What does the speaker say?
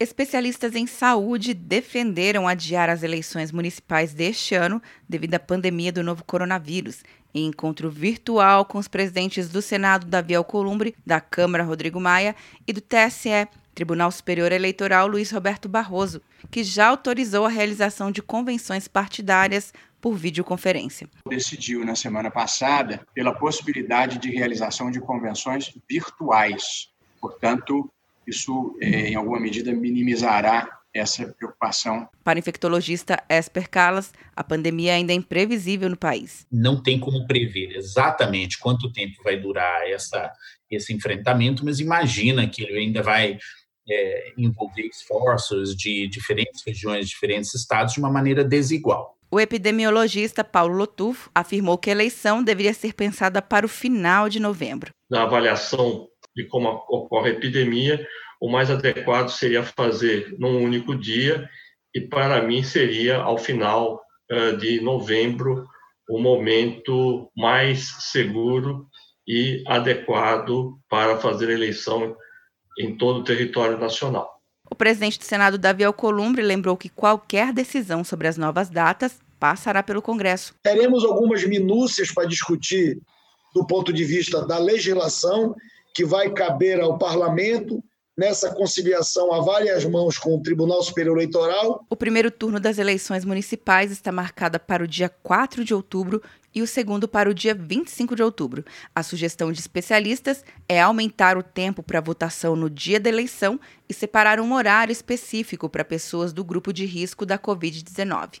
Especialistas em saúde defenderam adiar as eleições municipais deste ano devido à pandemia do novo coronavírus. Em encontro virtual com os presidentes do Senado, Davi Alcolumbre, da Câmara, Rodrigo Maia, e do TSE, Tribunal Superior Eleitoral, Luiz Roberto Barroso, que já autorizou a realização de convenções partidárias por videoconferência. Decidiu na semana passada pela possibilidade de realização de convenções virtuais. Portanto, isso, é, em alguma medida, minimizará essa preocupação. Para o infectologista Esper Calas, a pandemia ainda é imprevisível no país. Não tem como prever exatamente quanto tempo vai durar essa, esse enfrentamento, mas imagina que ele ainda vai é, envolver esforços de diferentes regiões, diferentes estados, de uma maneira desigual. O epidemiologista Paulo Lotufo afirmou que a eleição deveria ser pensada para o final de novembro. Na avaliação de como ocorre a epidemia, o mais adequado seria fazer num único dia, e para mim seria ao final uh, de novembro o momento mais seguro e adequado para fazer a eleição em todo o território nacional. O presidente do Senado, Davi Alcolumbre, lembrou que qualquer decisão sobre as novas datas passará pelo Congresso. Teremos algumas minúcias para discutir do ponto de vista da legislação que vai caber ao parlamento nessa conciliação a várias mãos com o Tribunal Superior Eleitoral. O primeiro turno das eleições municipais está marcada para o dia 4 de outubro e o segundo para o dia 25 de outubro. A sugestão de especialistas é aumentar o tempo para votação no dia da eleição e separar um horário específico para pessoas do grupo de risco da Covid-19.